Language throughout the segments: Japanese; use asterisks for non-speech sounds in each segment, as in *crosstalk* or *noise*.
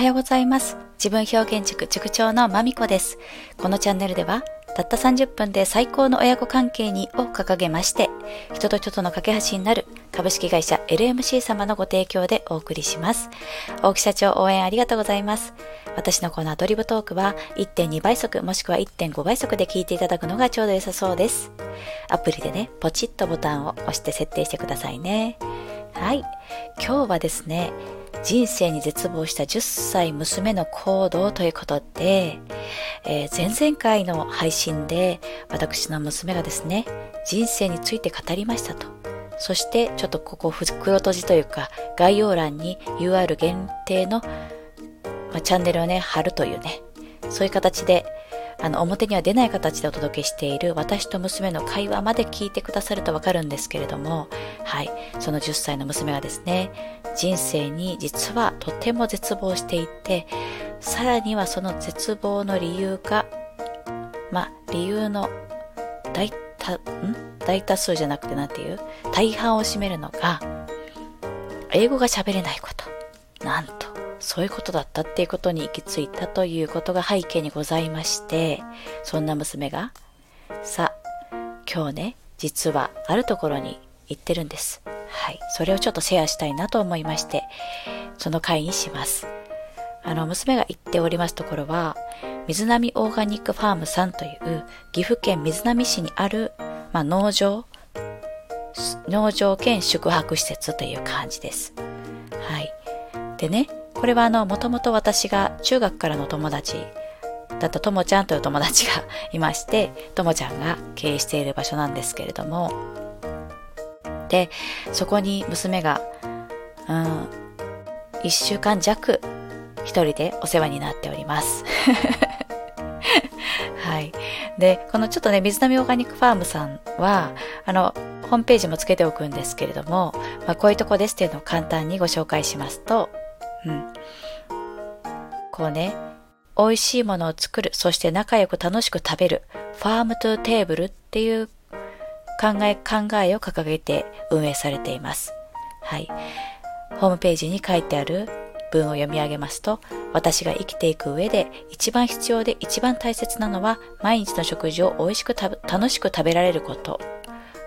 はようございます。自分表現塾塾長のまみこです。このチャンネルでは、たった30分で最高の親子関係にを掲げまして、人と人との架け橋になる株式会社 LMC 様のご提供でお送りします。大木社長応援ありがとうございます。私のこのアドリブトークは1.2倍速もしくは1.5倍速で聞いていただくのがちょうど良さそうです。アプリでね、ポチッとボタンを押して設定してくださいね。はい。今日はですね、人生に絶望した10歳娘の行動ということで、えー前々回の配信で私の娘がですね、人生について語りましたと。そしてちょっとここ袋閉じというか概要欄に UR 限定の、まあチャンネルをね、貼るというね、そういう形であの、表には出ない形でお届けしている私と娘の会話まで聞いてくださるとわかるんですけれども、はい、その10歳の娘がですね、人生に実はとても絶望していて、さらにはその絶望の理由が、ま、理由の大多、ん？大多数じゃなくてなんていう？大半を占めるのが、英語が喋れないこと。なんと。そういうことだったっていうことに行き着いたということが背景にございまして、そんな娘が、さ、今日ね、実はあるところに行ってるんです。はい。それをちょっとシェアしたいなと思いまして、その回にします。あの、娘が行っておりますところは、水波オーガニックファームさんという岐阜県水波市にある、まあ、農場、農場兼宿泊施設という感じです。はい。でね、これはあの、もともと私が中学からの友達だったともちゃんという友達が *laughs* いまして、ともちゃんが経営している場所なんですけれども、で、そこに娘が、うん、一週間弱、一人でお世話になっております。*laughs* はい。で、このちょっとね、水波オーガニックファームさんは、あの、ホームページもつけておくんですけれども、まあ、こういうとこですっていうのを簡単にご紹介しますと、うん。こうね、美味しいものを作る、そして仲良く楽しく食べる、 farm to table っていう考え、考えを掲げて運営されています。はい。ホームページに書いてある文を読み上げますと、私が生きていく上で一番必要で一番大切なのは毎日の食事を美味しく楽しく食べられること。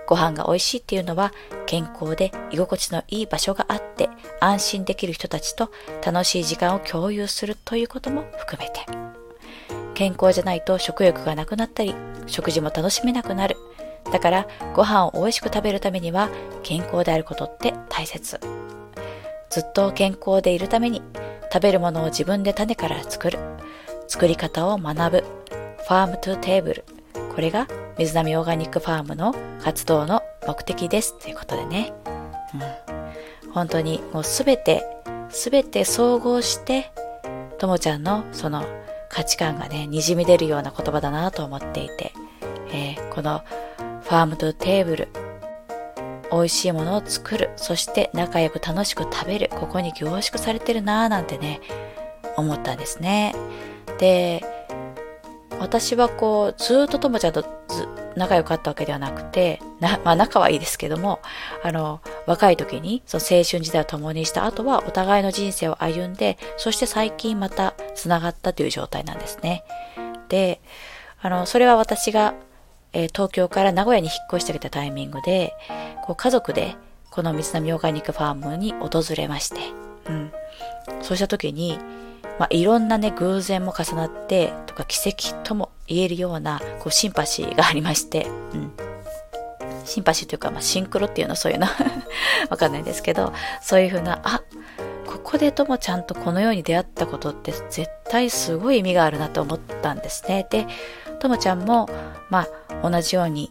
ご飯が美味しいっていうのは健康で居心地のいい場所があって安心できる人たちと楽しい時間を共有するということも含めて。健康じゃないと食欲がなくなったり、食事も楽しめなくなる。だからご飯を美味しく食べるためには健康であることって大切。ずっと健康でいるために食べるものを自分で種から作る。作り方を学ぶ。ファームトゥーテーブル。これが水波オーガニックファームの活動の目的です。ということでね。うん、本当にもうすべて、すべて総合して、ともちゃんのその価値観がね、滲み出るような言葉だなと思っていて、えーこのファームトゥーテーブル、美味しいものを作る、そして仲良く楽しく食べる、ここに凝縮されてるなぁなんてね、思ったんですね。で、私はこう、ずっとともちゃんと仲良かったわけではなくて、な、*laughs* まあ仲はいいですけども、あの、若い時に、その青春時代を共にした後は、お互いの人生を歩んで、そして最近また繋がったという状態なんですね。で、あの、それは私が、えー東京から名古屋に引っ越してきたタイミングで、こう家族で、この水波オーガニックファームに訪れまして、うん。そうした時に、まあ、いろんなね、偶然も重なって、とか奇跡とも言えるような、こう、シンパシーがありまして、うん。シンパシーというか、まあ、シンクロっていうのそういうの *laughs* わかんないんですけど、そういうふうな、あ、ここでともちゃんとこのように出会ったことって絶対すごい意味があるなと思ったんですね。で、ともちゃんも、まあ、同じように、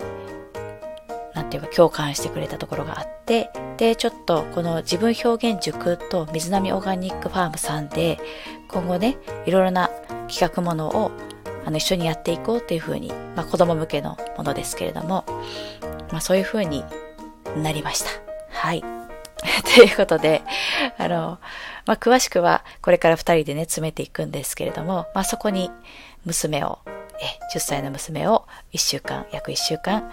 なんていうか共感してくれたところがあって、で、ちょっとこの自分表現塾と水波オーガニックファームさんで、今後ね、いろいろな企画ものをあの一緒にやっていこうっていうふうに、まあ子供向けのものですけれども、まあそういうふうになりました。はい。*laughs* ということで、あの、まあ詳しくはこれから二人でね、詰めていくんですけれども、まあそこに娘を、え、10歳の娘を1週間、約1週間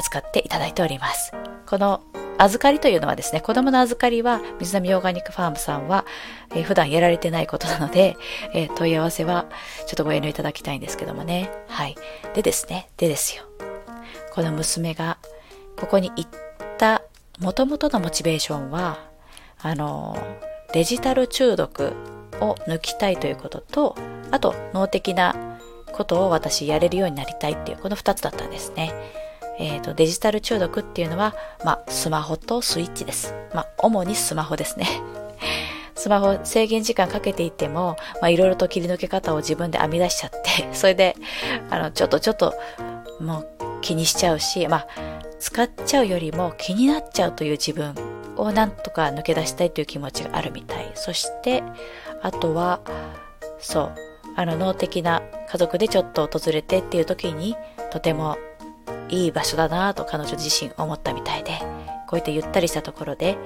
預かっていただいております。この預かりというのはですね、子供の預かりは水波オーガニックファームさんは、えー、普段やられてないことなので、えー、問い合わせはちょっとご遠慮いただきたいんですけどもね。はい。でですね、でですよ。この娘がここに行った元々のモチベーションは、あの、デジタル中毒を抜きたいということと、あと脳的なことを私やれるようになりたいっていう、この2つだったんですね。え、ー、と、デジタル中毒っていうのは、まあ、スマホとスイッチです。まあ、主にスマホですね。*laughs* スマホ制限時間かけていても、まあ、いろいろと切り抜け方を自分で編み出しちゃって、*laughs* それで、あの、ちょっとちょっと、もう気にしちゃうし、まあ、使っちゃうよりも気になっちゃうという自分をなんとか抜け出したいという気持ちがあるみたい。そして、あとは、そう、あの、脳的な家族でちょっと訪れてっていう時に、とてもいい場所だなと彼女自身思ったみたいで、こういったゆったりしたところで、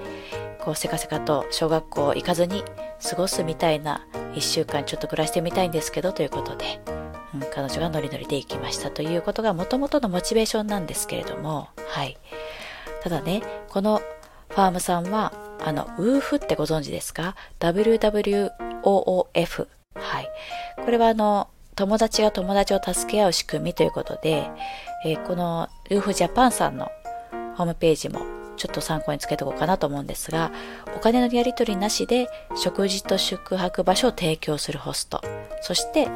こうせかせかと小学校行かずに過ごすみたいな一週間ちょっと暮らしてみたいんですけどということで、うん、彼女がノリノリで行きましたということがもともとのモチベーションなんですけれども、はい。ただね、このファームさんは、あの、ウーフってご存知ですか ?WWOOF。はい。これはあの、友達が友達を助け合う仕組みということで、えー、このウーフジャパンさんのホームページもちょっと参考につけておこうかなと思うんですが、お金のやり取りなしで食事と宿泊場所を提供するホスト、そして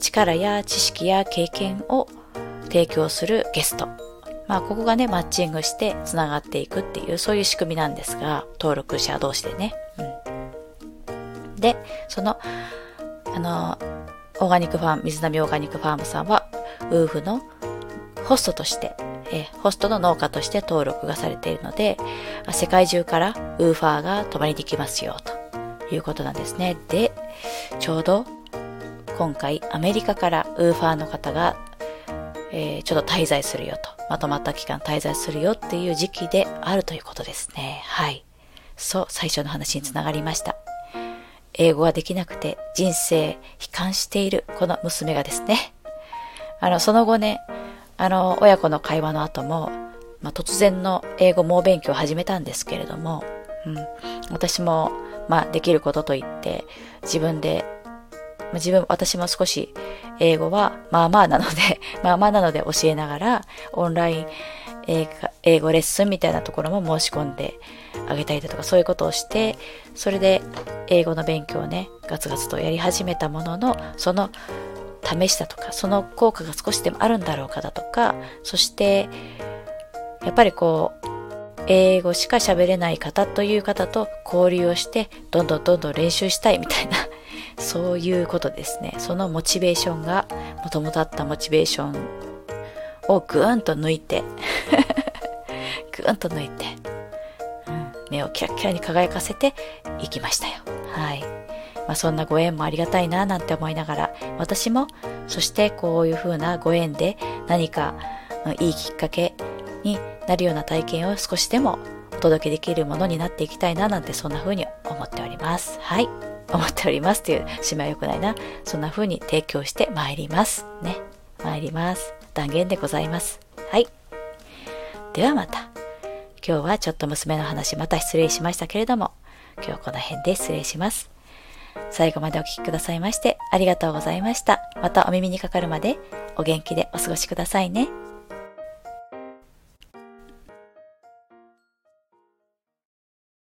力や知識や経験を提供するゲスト。まあ、ここがね、マッチングして繋がっていくっていう、そういう仕組みなんですが、登録者同士でね。うん。で、その、あの、オーガニックファーム、水波オーガニックファームさんは、ウーフのホストとして、えホストの農家として登録がされているので、世界中からウーファーが泊まりに来ますよ、ということなんですね。で、ちょうど今回アメリカからウーファーの方が、えー、ちょっと滞在するよと、まとまった期間滞在するよっていう時期であるということですね。はい。そう、最初の話につながりました。英語ができなくて人生悲観しているこの娘がですね、あの、その後ね、あの、親子の会話の後も、まあ、突然の英語猛勉強を始めたんですけれども、うん、私も、まあ、できることと言って、自分でま自分、私も少し英語はまあまあなので、まあまあなので教えながら、オンライン英語レッスンみたいなところも申し込んであげたりだとか、そういうことをして、それで英語の勉強をね、ガツガツとやり始めたものの、その試したとか、その効果が少しでもあるんだろうかだとか、そして、やっぱりこう、英語しか喋れない方という方と交流をして、どんどんどんどん練習したいみたいな *laughs* そういうことですね。そのモチベーションが、もともとあったモチベーションをぐーんと抜いてぐーんと抜いて、*laughs* 目をキラキラに輝かせていきましたよ。はい。まあ、そんなご縁もありがたいななんて思いながら、私も、そしてこういう風なご縁で何かいいきっかけになるような体験を少しでもお届けできるものになっていきたいななんてそんな風に思っております。はい。思っておりますという締めは良くないな。そんな風に提供して参ります。ね。参ります。断言でございます。はい。ではまた。今日はちょっと娘の話また失礼しましたけれども、今日この辺で失礼します。最後までお聴きくださいましてありがとうございました。またお耳にかかるまでお元気でお過ごしくださいね。